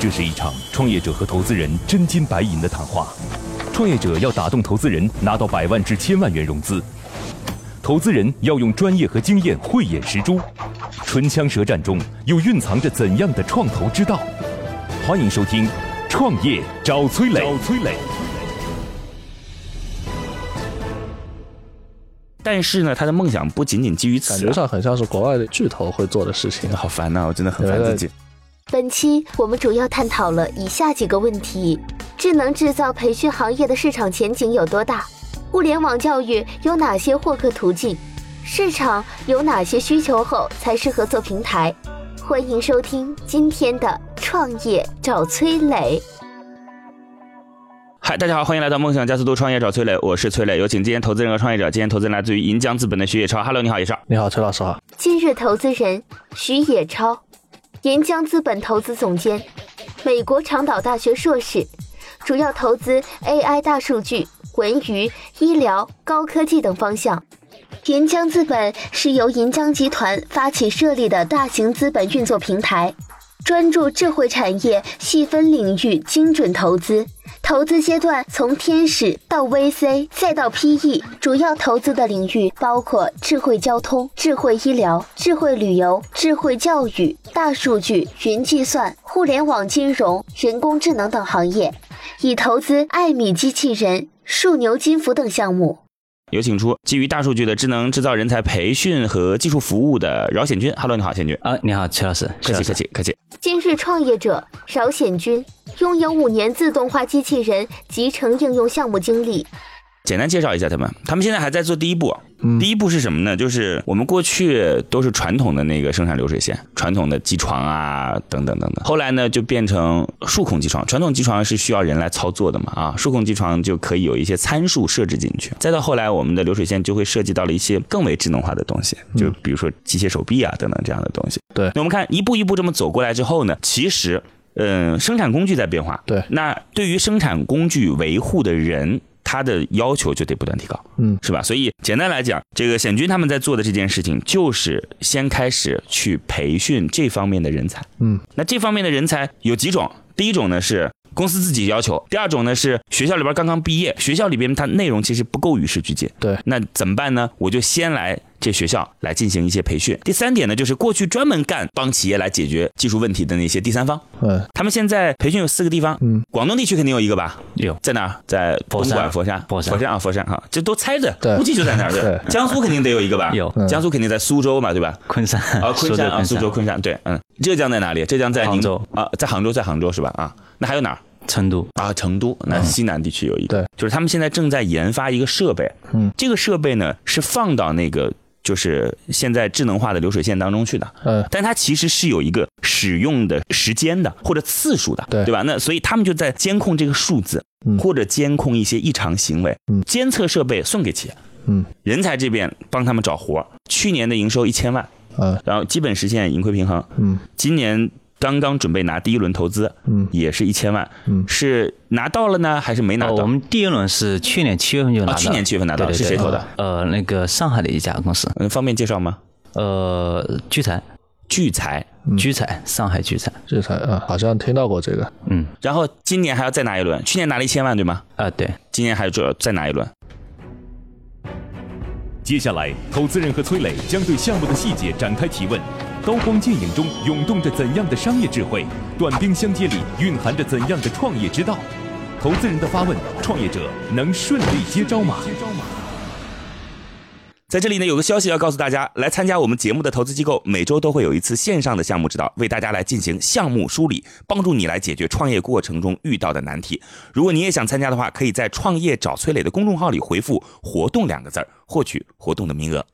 这是一场创业者和投资人真金白银的谈话。创业者要打动投资人，拿到百万至千万元融资；投资人要用专业和经验慧眼识珠。唇枪舌战中，又蕴藏着怎样的创投之道？欢迎收听《创业找崔磊》。找崔磊。但是呢，他的梦想不仅仅基于此，感觉上很像是国外的巨头会做的事情。好烦呐，我真的很烦自己。本期我们主要探讨了以下几个问题：智能制造培训行业的市场前景有多大？物联网教育有哪些获客途径？市场有哪些需求后才适合做平台？欢迎收听今天的创业找崔磊。嗨，大家好，欢迎来到梦想加速度创业找崔磊，我是崔磊，有请今天投资人和创业者。今天投资人来自于银江资本的徐野超，Hello，你好，野超。你好，崔老师好。今日投资人徐野超，银江资本投资总监，美国长岛大学硕士，主要投资 AI、大数据、文娱、医疗、高科技等方向。银江资本是由银江集团发起设立的大型资本运作平台，专注智慧产业细分领域精准投资。投资阶段从天使到 VC 再到 PE，主要投资的领域包括智慧交通、智慧医疗、智慧旅游、智慧教育、大数据、云计算、互联网金融、人工智能等行业，已投资艾米机器人、数牛金服等项目。有请出基于大数据的智能制造人才培训和技术服务的饶显军。Hello，你好，显军。啊，你好，齐老师。客气，客气，客气。今日创业者饶显军拥有五年自动化机器人集成应用项目经历。简单介绍一下他们，他们现在还在做第一步。第一步是什么呢？就是我们过去都是传统的那个生产流水线，传统的机床啊，等等等等。后来呢，就变成数控机床。传统机床是需要人来操作的嘛，啊，数控机床就可以有一些参数设置进去。再到后来，我们的流水线就会涉及到了一些更为智能化的东西，就比如说机械手臂啊等等这样的东西。对，那我们看一步一步这么走过来之后呢，其实，嗯，生产工具在变化。对，那对于生产工具维护的人。他的要求就得不断提高，嗯，是吧？所以简单来讲，这个显军他们在做的这件事情，就是先开始去培训这方面的人才，嗯，那这方面的人才有几种，第一种呢是公司自己要求，第二种呢是学校里边刚刚毕业，学校里边它内容其实不够与时俱进，对，那怎么办呢？我就先来。这学校来进行一些培训。第三点呢，就是过去专门干帮企业来解决技术问题的那些第三方。嗯，他们现在培训有四个地方。嗯，广东地区肯定有一个吧？有，在哪儿？在东莞、佛山、佛山、佛山啊，佛山哈，这都猜着，估计就在那儿。对，江苏肯定得有一个吧？有，江苏肯定在苏州嘛，对吧？昆山啊，昆山啊，苏州、昆山。对，嗯，浙江在哪里？浙江在杭州啊，在杭州，在杭州是吧？啊，那还有哪儿？成都。啊，成都。那西南地区有一个，就是他们现在正在研发一个设备。嗯，这个设备呢是放到那个。就是现在智能化的流水线当中去的，嗯，但它其实是有一个使用的时间的或者次数的，对。对吧？那所以他们就在监控这个数字，或者监控一些异常行为，嗯，监测设备送给企业，嗯，人才这边帮他们找活去年的营收一千万，嗯，然后基本实现盈亏平衡，嗯，今年。刚刚准备拿第一轮投资，嗯，也是一千万，嗯，是拿到了呢，还是没拿到？我们第一轮是去年七月份就拿到，去年七月份拿到，是谁投的？呃，那个上海的一家公司，嗯，方便介绍吗？呃，聚财，聚财，聚财，上海聚财，聚财，啊，好像听到过这个，嗯，然后今年还要再拿一轮，去年拿了一千万，对吗？啊，对，今年还要再拿一轮。接下来，投资人和崔磊将对项目的细节展开提问。刀光剑影中涌动着怎样的商业智慧？短兵相接里蕴含着怎样的创业之道？投资人的发问，创业者能顺利接招吗？在这里呢，有个消息要告诉大家：来参加我们节目的投资机构，每周都会有一次线上的项目指导，为大家来进行项目梳理，帮助你来解决创业过程中遇到的难题。如果你也想参加的话，可以在“创业找崔磊”的公众号里回复“活动”两个字儿，获取活动的名额。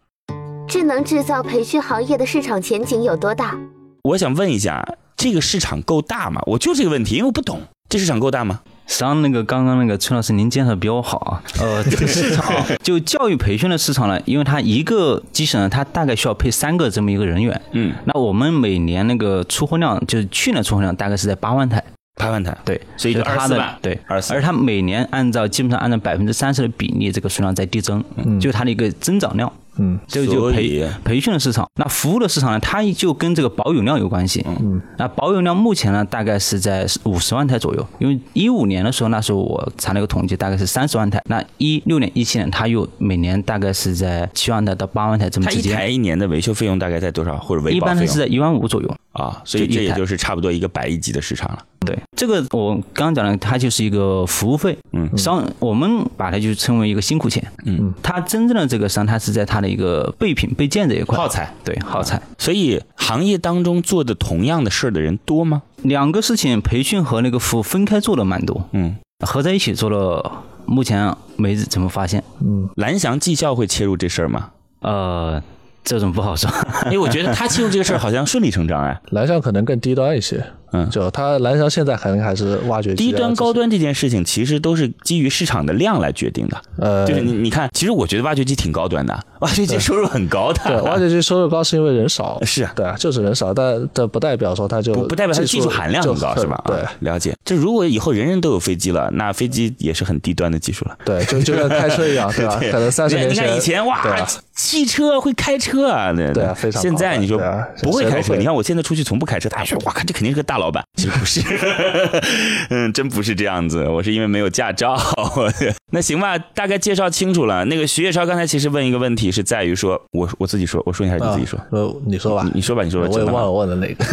智能制造培训行业的市场前景有多大？我想问一下，这个市场够大吗？我就这个问题，因为我不懂，这市场够大吗？实际上，那个刚刚那个崔老师您介绍比我好啊。呃，这个市场 就教育培训的市场呢，因为它一个机器人，它大概需要配三个这么一个人员。嗯，那我们每年那个出货量，就是去年出货量大概是在八万台。八万台，对，所以就二十四万，对，二十四。而它每年按照基本上按照百分之三十的比例，这个数量在递增，嗯就是它的一个增长量。嗯，这个就培培训的市场。那服务的市场呢，它就跟这个保有量有关系。嗯，那保有量目前呢，大概是在五十万台左右。因为一五年的时候，那时候我查了一个统计，大概是三十万台。那一六年、一七年，它又每年大概是在七万台到八万台这么它一之间。台一年的维修费用大概在多少，或者维一保费用般它是在一万五左右。啊？所以这也就是差不多一个百亿级的市场了。对，这个我刚刚讲了，它就是一个服务费，嗯商我们把它就称为一个辛苦钱，嗯，它真正的这个商，它是在它的一个备品备件这一块，耗材，对耗材。所以行业当中做的同样的事儿的人多吗？两个事情，培训和那个服务分开做的蛮多，嗯，合在一起做了，目前没怎么发现。嗯蓝翔技校会切入这事儿吗？呃，这种不好说。因为我觉得他进入这个事儿好像顺理成章哎。蓝翔可能更低端一些，嗯就它蓝翔现在肯定还是挖掘机啊低端、高，端这件事情，其实都是基于市场的量来决定的。呃，就是你你看，其实我觉得挖掘机挺高端的，挖掘机收入很高的。对，挖掘机收入高是因为人少，是啊对啊，就是人少，但这不代表说它就不不代表它技术含量很高，是吧？对啊，了解。这如果以后人人都有飞机了，那飞机也是很低端的技术了。对，就就跟开车一样，对吧？可能三十年你看前，以前哇汽车会开车啊，对对常现在你说不会开车，你看我现在出去从不开车，大家说哇，看这肯定是个大老板，其实不是，嗯，真不是这样子。我是因为没有驾照。那行吧，大概介绍清楚了。那个徐业超刚才其实问一个问题，是在于说，我我自己说，我说你还是你自己说？呃，你说吧你，你说吧，你说吧，我也忘了问的哪个。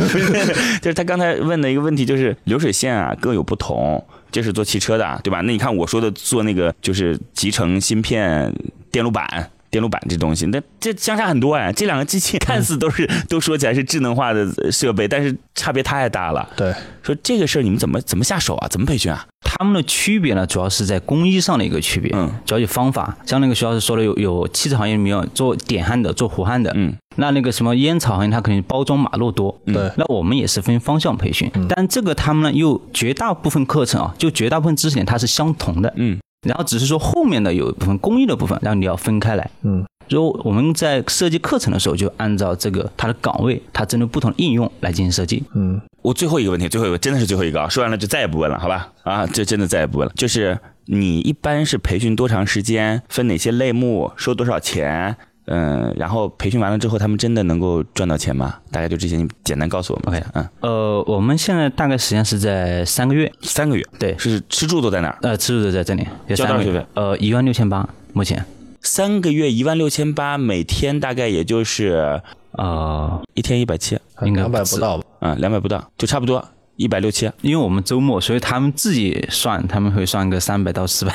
就是他刚才问的一个问题，就是流水线啊各有不同，这是做汽车的，对吧？那你看我说的做那个就是集成芯片、电路板。电路板这东西，那这相差很多哎。这两个机器 看似都是 都说起来是智能化的设备，但是差别太大了。对，说这个事儿你们怎么怎么下手啊？怎么培训啊？他们的区别呢，主要是在工艺上的一个区别，嗯，主要有方法。像那个徐老师说的，有有汽车行业里面有做点焊的，做弧焊的，嗯，那那个什么烟草行业，它肯定包装马路多，嗯对那我们也是分方向培训，但这个他们呢，又绝大部分课程啊，就绝大部分知识点它是相同的，嗯，然后只是说后面的有一部分工艺的部分，然后你要分开来，嗯，如果我们在设计课程的时候，就按照这个它的岗位，它针对不同的应用来进行设计。嗯，我最后一个问题，最后一个真的是最后一个啊，说完了就再也不问了，好吧？啊，这真的再也不问了。就是你一般是培训多长时间，分哪些类目，收多少钱？嗯，然后培训完了之后，他们真的能够赚到钱吗？大概就这些，你简单告诉我们 OK，。嗯，呃，我们现在大概时间是在三个月，三个月，对是吃住都在哪儿？呃，吃住都在这里，交多少学费，呃，一万六千八，目前，三个月一万六千八，每天大概也就是呃，一天一百七，应该两百不到吧？嗯，两百不到，就差不多一百六七因为我们周末，所以他们自己算，他们会算个三百到四百。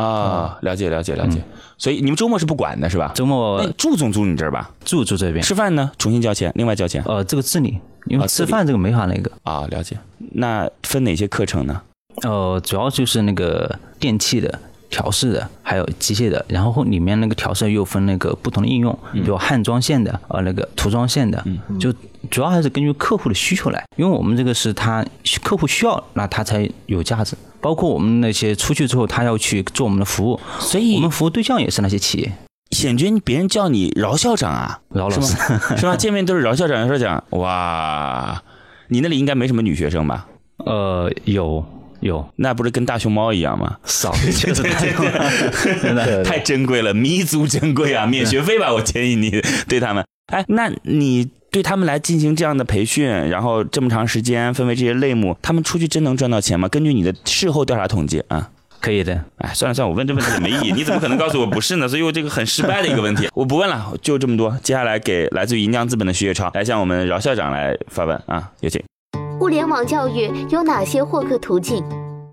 啊。了解了解了解。嗯所以你们周末是不管的是吧？周末那住总住你这儿吧？住住这边，吃饭呢，重新交钱，另外交钱呃，这个自理，因为吃饭这个没法那个，啊，了解。那分哪些课程呢？呃，主要就是那个电器的。调试的，还有机械的，然后里面那个调试又分那个不同的应用，比如焊装线的，呃，那个涂装线的，就主要还是根据客户的需求来，因为我们这个是他客户需要，那他才有价值。包括我们那些出去之后，他要去做我们的服务，所以我们服务对象也是那些企业，显君，别人叫你饶校长啊，饶老师。是吧？见面都是饶校长、饶校长。哇，你那里应该没什么女学生吧？呃，有有那不是跟大熊猫一样吗？少，确实太多了，真的。对太珍贵了，弥足珍贵啊！免学费吧，我建议你对他们。哎，那你对他们来进行这样的培训，然后这么长时间分为这些类目，他们出去真能赚到钱吗？根据你的事后调查统计啊。可以的，哎，算了算了，我问这问题也没意义，你怎么可能告诉我不是呢？所以我这个很失败的一个问题，我不问了，就这么多。接下来给来自于银江资本的徐月超来向我们饶校长来发问啊，有请。互联网教育有哪些获客途径？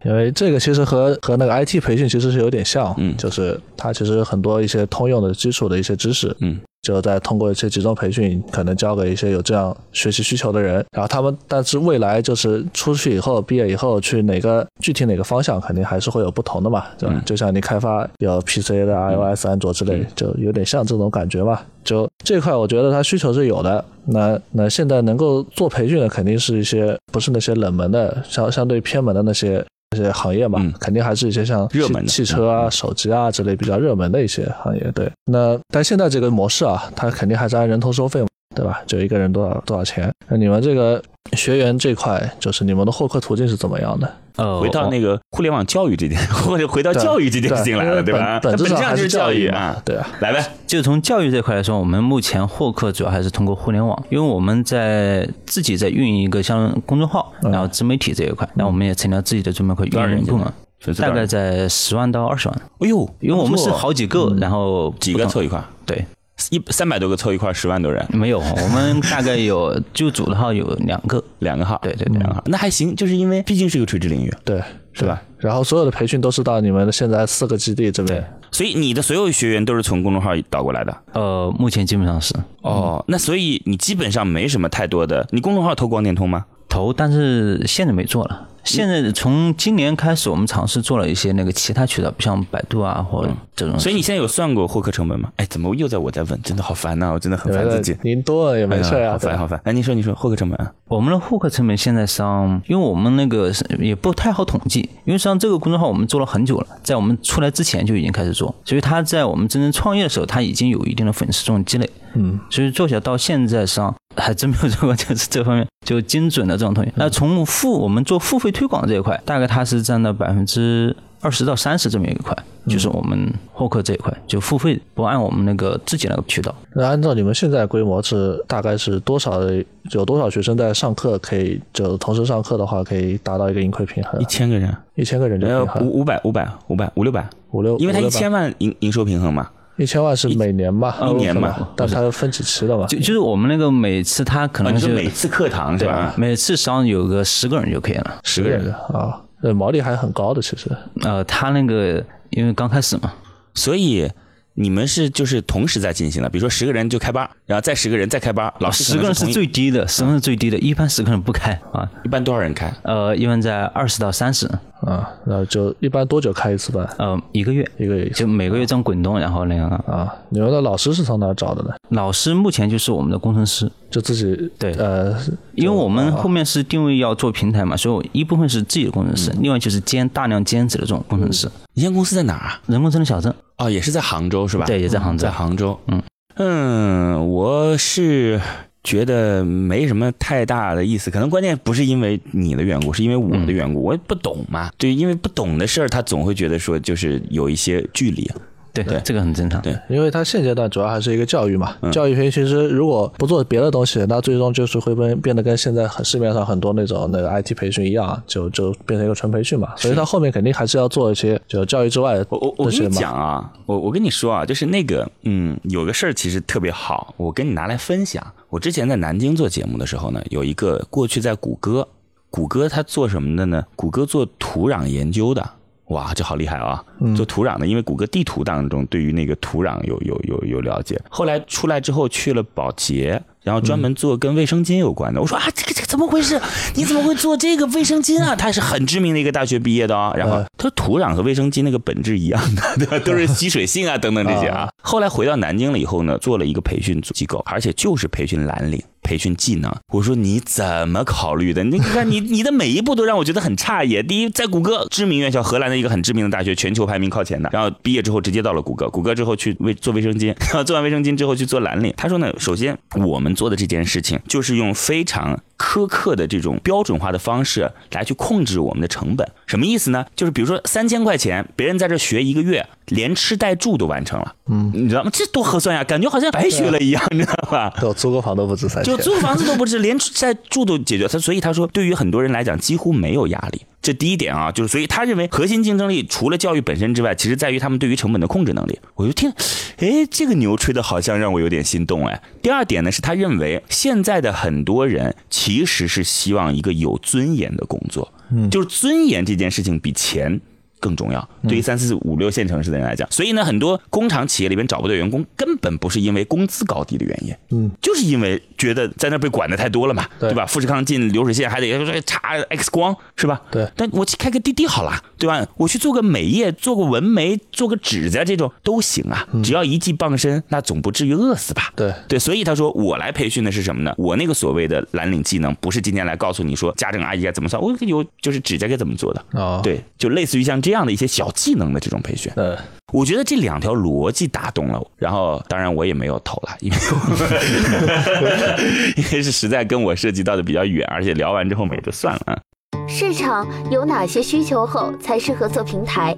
因为这个其实和和那个 IT 培训其实是有点像，嗯。就是它其实很多一些通用的基础的一些知识，嗯，就再通过一些集中培训，可能交给一些有这样学习需求的人，然后他们但是未来就是出去以后，毕业以后去哪个具体哪个方向，肯定还是会有不同的嘛，对就像你开发有 PC 的、iOS、安卓之类，就有点像这种感觉嘛。就这块，我觉得它需求是有的。那那现在能够做培训的，肯定是一些不是那些冷门的，相相对偏门的那些那些行业嘛，嗯肯定还是一些像热门的汽汽车啊、嗯手机啊之类比较热门的一些行业。对，那但现在这个模式啊，它肯定还是按人头收费嘛。对吧？就一个人多少多少钱？那你们这个学员这块，就是你们的获客途径是怎么样的？呃，回到那个互联网教育这件，或者回到教育这件事情来了，对吧？本质上还就是教育啊，对啊。来呗，就从教育这块来说，我们目前获客主要还是通过互联网，因为我们在自己在运营一个像公众号，然后自媒体这一块，那我们也成立了自己的专门会多少人运营部门，大概在十万到二十万，哎呦，因为我们是好几个，然后几个凑一块，对。一三百多个凑一块，十万多人，没有，我们大概有就组的号有两个，两个号，对对对两个号，那还行，就是因为毕竟是一个垂直领域，对，是吧？然后所有的培训都是到你们的现在四个基地这边。所以你的所有学员都是从公众号导过来的。呃，目前基本上是哦，那所以你基本上没什么太多的，你公众号投广电通吗？投，但是现在没做了。现在从今年开始，我们尝试做了一些那个其他渠道，比像百度啊或者这种。所以你现在有算过获客成本吗？哎，怎么又在我在问？真的好烦呐、我真的很烦自己。您多了也没事哎呀啊，对吧好烦好烦。哎，你说你说获客成本啊？我们的获客成本现在上，因为我们那个也不太好统计，因为实际上这个公众号我们做了很久了，在我们出来之前就已经开始做，所以它在我们真正创业的时候，它已经有一定的粉丝这种积累。嗯，所以做起来到现在上还真没有做过 就是这方面就精准的这种东西。那从付我们做付费推广这一块，大概它是占到百分之二十到三十这么一块，就是我们获客这一块就付费不按我们那个自己那个渠道。那按照你们现在规模是大概是多少？有多少学生在上课可以就同时上课的话，可以达到一个盈亏平衡一？千个人，一千个人就呃平衡五五百五百五百五六百，五六，因为一千万营营收平衡嘛。一千万是每年吧，一年嘛但是它分几期的吧。就就是我们那个每次它可能就每次课堂是对吧？每次上有个十个人就可以了。十个人，啊，呃，毛利还很高的，其实。呃，他那个因为刚开始嘛，所以你们是就是同时在进行的，比如说十个人就开班，然后再十个人再开班，老师可十个人是最低的，十个人是最低的，一般十个人不开啊。一般多少人开？呃，一般在二十到三十，啊，那就一般多久开一次班？呃，一个月，一个月一就每个月这样滚动，然后那样啊。你们的老师是从哪找的呢？老师目前就是我们的工程师，就自己对呃，因为我们后面是定位要做平台嘛，所以一部分是自己的工程师，另外就是兼大量兼职的这种工程师。你现在公司在哪儿啊？人工智能小镇，啊，也是在杭州是吧？对，也在杭州在。杭州。嗯嗯，我是觉得没什么太大的意思，可能关键不是因为你的缘故，是因为我的缘故，我也不懂嘛。对，因为不懂的事儿，他总会觉得说就是有一些距离。对对这个很正常。对因为他现阶段主要还是一个教育嘛，嗯教育培训其实如果不做别的东西，那最终就是会变变得跟现在很市面上很多那种那个 IT 培训一样，就就变成一个纯培训嘛。所以他后面肯定还是要做一些就教育之外的我我我跟你。讲啊，我我跟你说啊，就是那个嗯，有个事儿其实特别好，我跟你拿来分享。我之前在南京做节目的时候呢，有一个过去在谷歌，谷歌它做什么的呢？谷歌做土壤研究的。哇，这好厉害啊！做土壤的，因为谷歌地图当中对于那个土壤有有有有了解。后来出来之后去了保洁，然后专门做跟卫生巾有关的。我说啊，这个这个怎么回事？你怎么会做这个卫生巾啊？他是很知名的一个大学毕业的啊、然后他说土壤和卫生巾那个本质一样的，对吧？都是吸水性啊等等这些啊。后来回到南京了以后呢，做了一个培训机构，而且就是培训蓝领。培训技能，我说你怎么考虑的？你看你你的每一步都让我觉得很诧异。第一，在谷歌知名院校，荷兰的一个很知名的大学，全球排名靠前的。然后毕业之后直接到了谷歌，谷歌之后去卫做卫生巾，然后做完卫生巾之后去做蓝领。他说呢，首先我们做的这件事情就是用非常苛刻的这种标准化的方式来去控制我们的成本。什么意思呢？就是比如说三千块钱，别人在这学一个月，连吃带住都完成了，嗯，你知道吗？这多合算呀，感觉好像白学了一样，你知道吧？对，租个房都不止三千就。租房子都不止，连吃带住都解决。他所以他说，对于很多人来讲，几乎没有压力。这第一点啊，就是所以他认为核心竞争力除了教育本身之外，其实在于他们对于成本的控制能力。我就听，哎，这个牛吹的好像让我有点心动哎。第二点呢，是他认为现在的很多人其实是希望一个有尊严的工作，嗯，就是尊严这件事情比钱。更重要，对于三四五六线城市的人来讲，所以呢，很多工厂企业里边找不到员工，根本不是因为工资高低的原因，嗯，就是因为觉得在那被管的太多了嘛，对对吧？富士康进流水线还得查 X 光，是吧？对但我去开个滴滴好了，对吧？我去做个美业，做个纹眉，做个指甲这种都行啊，只要一技傍身，那总不至于饿死吧？对对，所以他说我来培训的是什么呢？我那个所谓的蓝领技能，不是今天来告诉你说家政阿姨该怎么算，我有就是指甲该怎么做的，哦，对，就类似于像这样的一些小技能的这种培训。呃，我觉得这两条逻辑打动了我，然后当然我也没有投了，因为 因为是实在跟我涉及到的比较远，而且聊完之后嘛也就算了啊。市场有哪些需求后才适合做平台？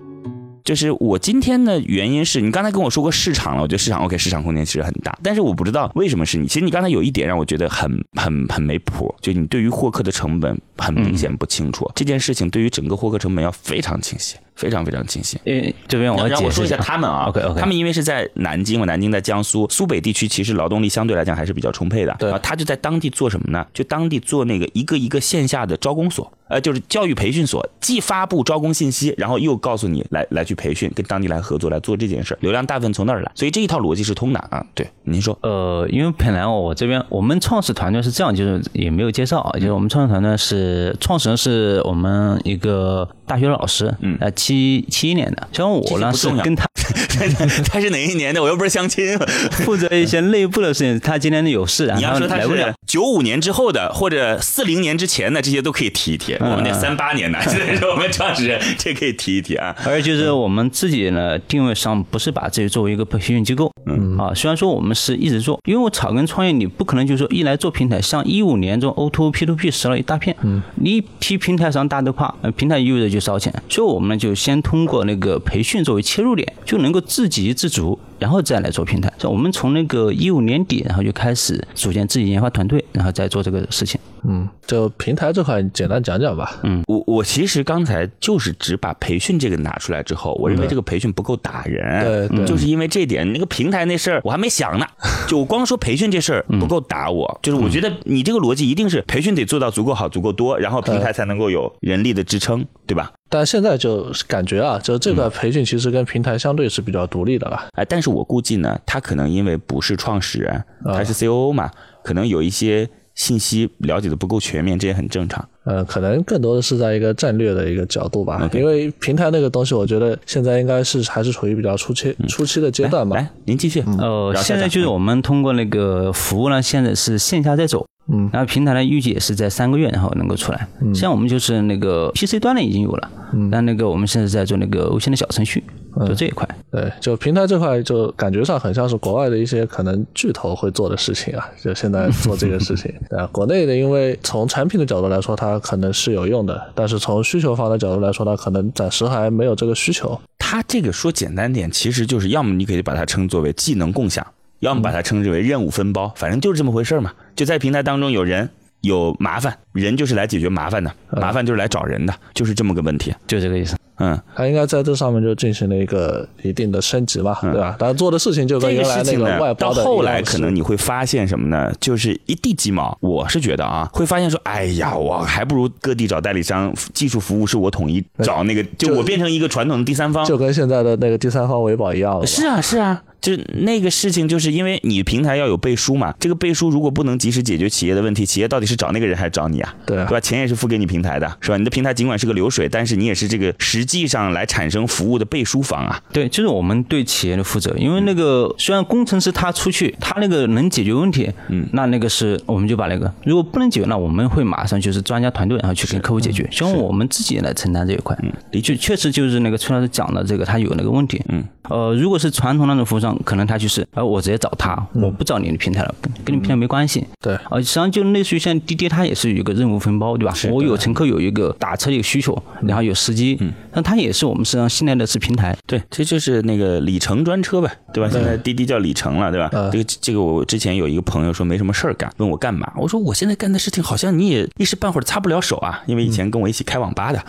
就是我今天的原因是你刚才跟我说过市场了，我觉得市场 OK，市场空间其实很大，但是我不知道为什么是你。其实你刚才有一点让我觉得很很很没谱，就你对于获客的成本很明显不清楚。这件事情对于整个获客成本要非常清晰，非常非常清晰。因为这边我要解释让我说一下他们啊。OK，OK。他们因为是在南京嘛，南京在江苏，苏北地区其实劳动力相对来讲还是比较充沛的。对。啊，他就在当地做什么呢？就当地做那个一个一个线下的招工所，呃，就是教育培训所，既发布招工信息，然后又告诉你来来去培训，跟当地来合作来做这件事儿，流量大部分从那儿来，所以这一套逻辑是通的啊。对，您说，呃，因为本来我这边我们创始团队是这样，就是也没有介绍，就是我们创始团队是创始人是我们一个大学老师，嗯。呃，七七年的，像我呢是跟他 他是哪一年的？我又不是相亲。负责一些内部的事情，他今天有事，然你要后说他来不了是。九五年之后的，或者四零年之前的，这些都可以提一提。我们那三八年的，这是我们创始人，这可以提一提啊。而就是我们自己呢，定位上不是把自己作为一个培训机构，嗯啊，虽然说我们是一直做，因为我草根创业，你不可能就是说一来做平台，像一五年这种 O to O P to P 死了一大片，嗯，你一提平台上大的话，呃平台意味着就烧钱，所以我们呢就先通过那个培训作为切入点，就能够自给自足。然后再来做平台，像我们从那个一五年底，然后就开始组建自己研发团队，然后再做这个事情。嗯，就平台这块，你简单讲讲吧。嗯，我我其实刚才就是只把培训这个拿出来之后，我认为这个培训不够打人，对对。就是因为这点，那个平台那事儿我还没想呢，就我光说培训这事儿不够打我，就是我觉得你这个逻辑一定是培训得做到足够好、足够多，然后平台才能够有人力的支撑，对吧？但现在就感觉啊，就这个培训其实跟平台相对是比较独立的了。哎，但是我估计呢，他可能因为不是创始人，他是 COO 嘛，可能有一些信息了解的不够全面，这也很正常。呃，可能更多的是在一个战略的一个角度吧。因为平台那个东西，我觉得现在应该是还是处于比较初期、初期的阶段吧。来，来您继续。呃，现在就是我们通过那个服务呢，现在是线下在走，嗯。然后平台呢预计也是在三个月然后能够出来。像我们就是那个 PC 端的已经有了，但那个我们现在在做那个微信的小程序，就这一块。对，就平台这块，就感觉上很像是国外的一些可能巨头会做的事情啊，就现在做这个事情。啊，国内的，因为从产品的角度来说，它可能是有用的，但是从需求方的角度来说，它可能暂时还没有这个需求。它这个说简单点，其实就是要么你可以把它称作为技能共享，要么把它称之为任务分包，反正就是这么回事儿嘛。就在平台当中有人有麻烦，人就是来解决麻烦的，麻烦就是来找人的，就是这么个问题。就这个意思。嗯，他应该在这上面就进行了一个一定的升级吧，对吧？但做的事情就跟这个原来那事情呢，外包的到后来可能你会发现什么呢？就是一地鸡毛。我是觉得啊，会发现说，哎呀，我还不如各地找代理商，技术服务是我统一找那个，就我变成一个传统的第三方。就跟现在的那个第三方维保一样了。是啊，是啊，就那个事情，就是因为你平台要有背书嘛，这个背书如果不能及时解决企业的问题，企业到底是找那个人还是找你啊？对啊对吧？钱也是付给你平台的，是吧？你的平台尽管是个流水，但是你也是这个实际上来产生服务的背书方啊。对，就是我们对企业的负责，因为那个虽然工程师他出去，他那个能解决问题，嗯，那那个是我们就把那个，如果不能解决，那我们会马上就是专家团队，然后去跟客户解决，希望我们自己来承担这一块。嗯，的确确实就是那个崔老师讲的这个，他有那个问题。嗯，呃，如果是传统那种服务商，可能他就是，呃，我直接找他，我不找你的平台了，跟跟你平台没关系。对呃，实际上就类似于像滴滴，它也是有一个任务分包，对吧？我有乘客有一个打车的一个需求，然后有司机，嗯，它也是我们实际上信赖的是平台，对，这就是那个里程专车呗，对吧？现在滴滴叫里程了，对吧？嗯这个这个，我之前有一个朋友说没什么事儿干，问我干嘛，我说我现在干的事情好像你也一时半会儿擦不了手啊，因为以前跟我一起开网吧的。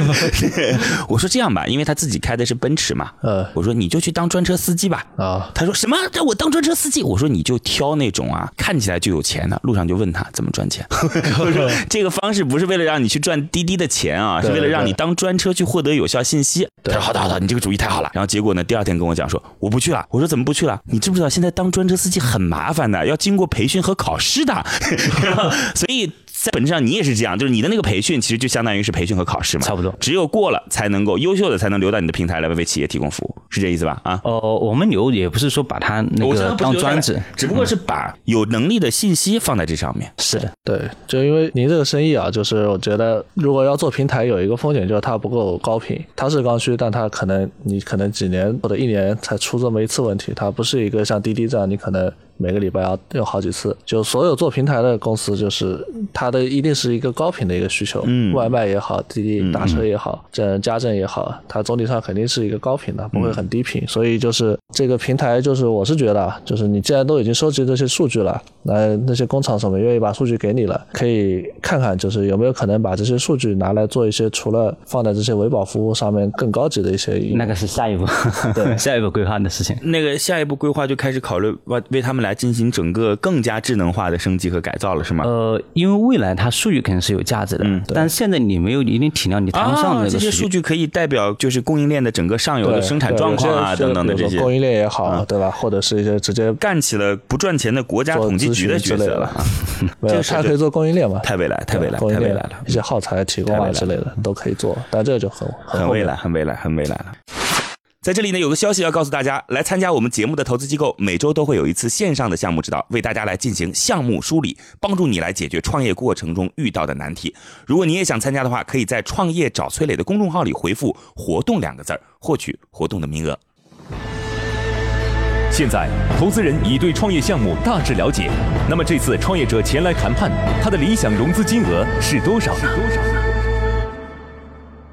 我说这样吧，因为他自己开的是奔驰嘛，呃我说你就去当专车司机吧。啊，他说什么让我当专车司机？我说你就挑那种啊看起来就有钱的，路上就问他怎么赚钱。我说这个方式不是为了让你去赚滴滴的钱啊，是为了让你当专车去获得有效信息。他说好的好的，你这个主意太好了。然后结果呢，第二天跟我讲说我不去了。我说怎么不去了？你知不知道现在当专车司机很麻烦的，要经过培训和考试的。所以在本质上你也是这样，就是你的那个培训其实就相当于是培训和考试嘛，差不多只有过了才能够优秀的才能留到你的平台来为企业提供服务，是这意思吧？啊。哦，我们留也不是说把它那个当专职，只不过是把有能力的信息放在这上面。是的，对，就因为您这个生意啊，就是我觉得如果要做平台，有一个风险就是它不够高频，它是刚需，但它可能你可能几年或者一年才出这么一次问题，它不是一个像滴滴这样，你可能每个礼拜要有好几次。就所有做平台的公司，就是它的一定是一个高频的一个需求，嗯外卖也好，滴滴打车也好，这家政也好，它总体上肯定是一个高频的，不会很低频。所以就是这个平台，就是我是觉得啊，就是你既然都已经收集这些数据了，那那些工厂什么愿意把数据给你了，可以看看就是有没有可能把这些数据拿来做一些除了放在这些维保服务上面更高级的一些那个是下一步，对，下一步规划的事情。那个下一步规划就开始考虑为为他们来进行整个更加智能化的升级和改造了，是吗？呃，因为未来它数据肯定是有价值的，嗯但是现在你没有一定体量，你谈不上那啊，这些。数据可以代表就是供应链的整个上游的生产状况啊等等的这些，供应链也好，对吧？或者是一些直接干起了不赚钱的国家统计局的角色了啊！这个是它可以做供应链嘛？太未来，太未来，太未来了，一些耗材提供啊之类的都可以做，但这就很很未来，很未来，很未来了。在这里呢，有个消息要告诉大家，来参加我们节目的投资机构，每周都会有一次线上的项目指导，为大家来进行项目梳理，帮助你来解决创业过程中遇到的难题。如果你也想参加的话，可以在“创业找崔磊”的公众号里回复“活动”两个字儿，获取活动的名额。现在，投资人已对创业项目大致了解。那么这次创业者前来谈判，他的理想融资金额是多少？是多少？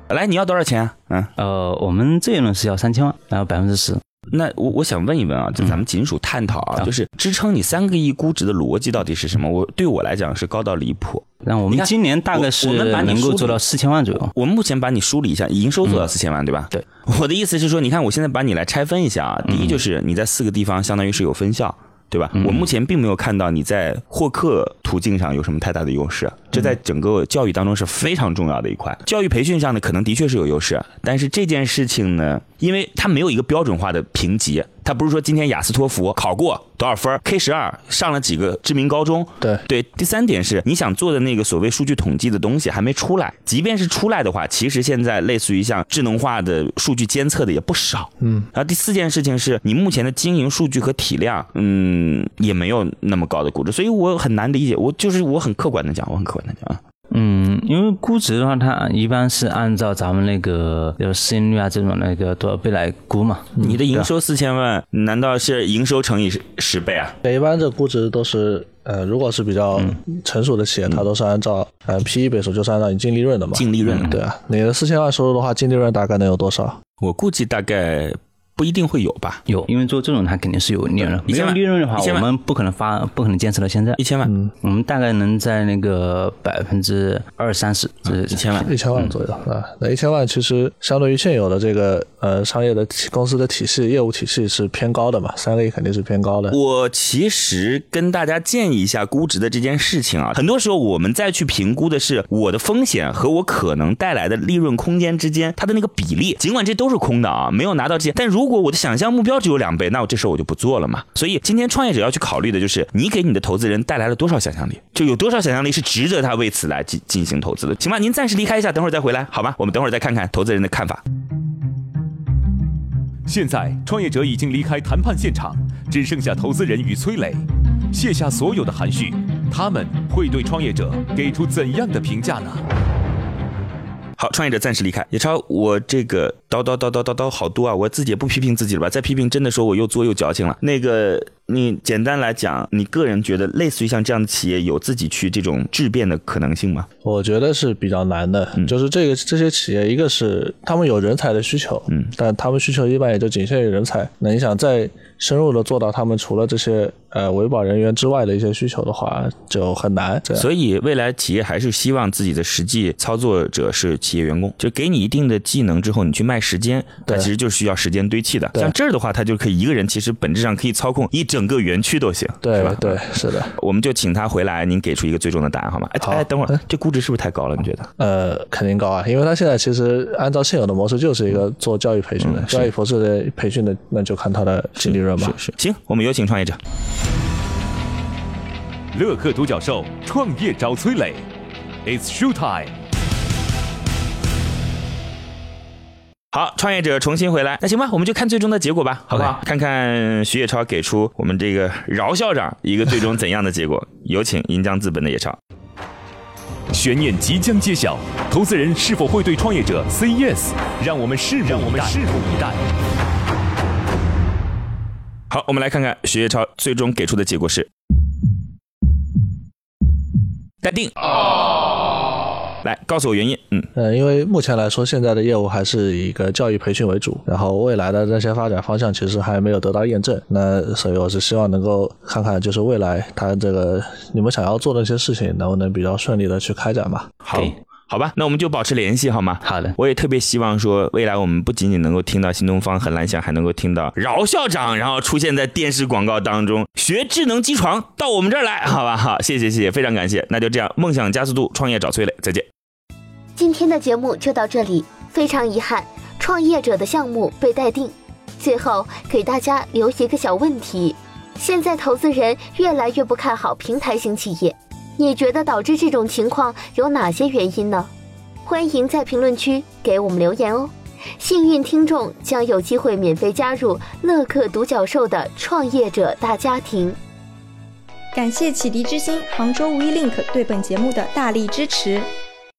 来，你要多少钱啊？嗯，呃，我们这一轮是要三千万，然后百分之十。那我我想问一问啊，就咱们仅属探讨啊，就是支撑你三个亿估值的逻辑到底是什么？我对我来讲是高到离谱。那我们今年大概是我我们把你梳理能够做到四千万左右。我们目前把你梳理一下，营收做到四千万，对吧？对。我的意思是说，你看我现在把你来拆分一下啊，第一就是你在四个地方相当于是有分校。对吧？我目前并没有看到你在获客途径上有什么太大的优势，这在整个教育当中是非常重要的一块。教育培训上呢，可能的确是有优势，但是这件事情呢，因为它没有一个标准化的评级，它不是说今天雅思托福考过多少分，K 十二上了几个知名高中，对对。第三点是你想做的那个所谓数据统计的东西还没出来，即便是出来的话，其实现在类似于像智能化的数据监测的也不少，嗯。然后第四件事情是你目前的经营数据和体量，嗯，也没有那么高的估值，所以我很难理解。我就是我很客观的讲，我很客啊。嗯，因为估值的话，它一般是按照咱们那个就市盈率啊这种那个多少倍来估嘛。你的营收四千万，难道是营收乘以十十倍啊？对，一般这估值都是呃，如果是比较成熟的企业，它都是按照呃 P E 倍数，就是按照你净利润的嘛。净利润对啊，你的四千万收入的话，净利润大概能有多少？我估计大概不一定会有吧，有，因为做这种它肯定是有利润，没有一千万利润的话，我们不可能发，不可能坚持到现在一。千万，我们大概能在那个百分之二三十，这一千万。一千万左右啊。那一千万其实相对于现有的这个呃商业的公司的体系、业务体系是偏高的嘛，三个亿肯定是偏高的。我其实跟大家建议一下估值的这件事情啊，很多时候我们再去评估的是我的风险和我可能带来的利润空间之间它的那个比例。尽管这都是空的啊，没有拿到这些，但如如果我的想象目标只有两倍，那我这事儿我就不做了嘛。所以今天创业者要去考虑的就是你给你的投资人带来了多少想象力，就有多少想象力是值得他为此来进进行投资的。行吧，您暂时离开一下，等会儿再回来，好吧？我们等会儿再看看投资人的看法。现在，创业者已经离开谈判现场，只剩下投资人与崔磊。卸下所有的含蓄，他们会对创业者给出怎样的评价呢？好，创业者暂时离开。野超，我这个叨叨叨叨叨叨好多啊，我自己也不批评自己了吧？再批评真的说我又作又矫情了。那个，你简单来讲，你个人觉得类似于像这样的企业有自己去这种质变的可能性吗？我觉得是比较难的，就是这个这些企业，一个是他们有人才的需求，嗯，但他们需求一般也就仅限于人才。那你想再深入的做到他们除了这些呃维保人员之外的一些需求的话，就很难。这样所以未来企业还是希望自己的实际操作者是企业员工，就给你一定的技能之后，你去卖时间，它对其实就是需要时间堆砌的。像这儿的话，它就可以一个人，其实本质上可以操控一整个园区都行，对吧？对对是的，我们就请他回来，您给出一个最终的答案好吗？哎好哎，等会儿，这估值是不是太高了？你觉得？呃，肯定高啊，因为他现在其实按照现有的模式就是一个做教育培训的，教育博士的培训的，那就看他的净利润嘛。是是，行，我们有请创业者。乐客独角兽创业找崔磊，It's show time。好，创业者重新回来，那行吧，我们就看最终的结果吧，好不好？看看徐野超给出我们这个饶校长一个最终怎样的结果。有请银江资本的野超。悬念即将揭晓，投资人是否会对创业者 say yes？让我们拭目以待。拭目以待。好，我们来看看徐业超最终给出的结果是待定。来告诉我原因。嗯，呃，因为目前来说，现在的业务还是以一个教育培训为主，然后未来的这些发展方向其实还没有得到验证。那所以我是希望能够看看，就是未来它这个你们想要做的一些事情，能不能比较顺利的去开展吧。好。好吧，那我们就保持联系好吗？好的，我也特别希望说，未来我们不仅仅能够听到新东方和蓝翔，还能够听到饶校长，然后出现在电视广告当中，学智能机床到我们这儿来，好吧？好，谢谢谢谢，非常感谢。那就这样，梦想加速度，创业找崔磊，再见。今天的节目就到这里，非常遗憾，创业者的项目被待定。最后给大家留一个小问题：现在投资人越来越不看好平台型企业。你觉得导致这种情况有哪些原因呢？欢迎在评论区给我们留言哦！幸运听众将有机会免费加入乐客独角兽的创业者大家庭。感谢启迪之星、杭州无一 link 对本节目的大力支持。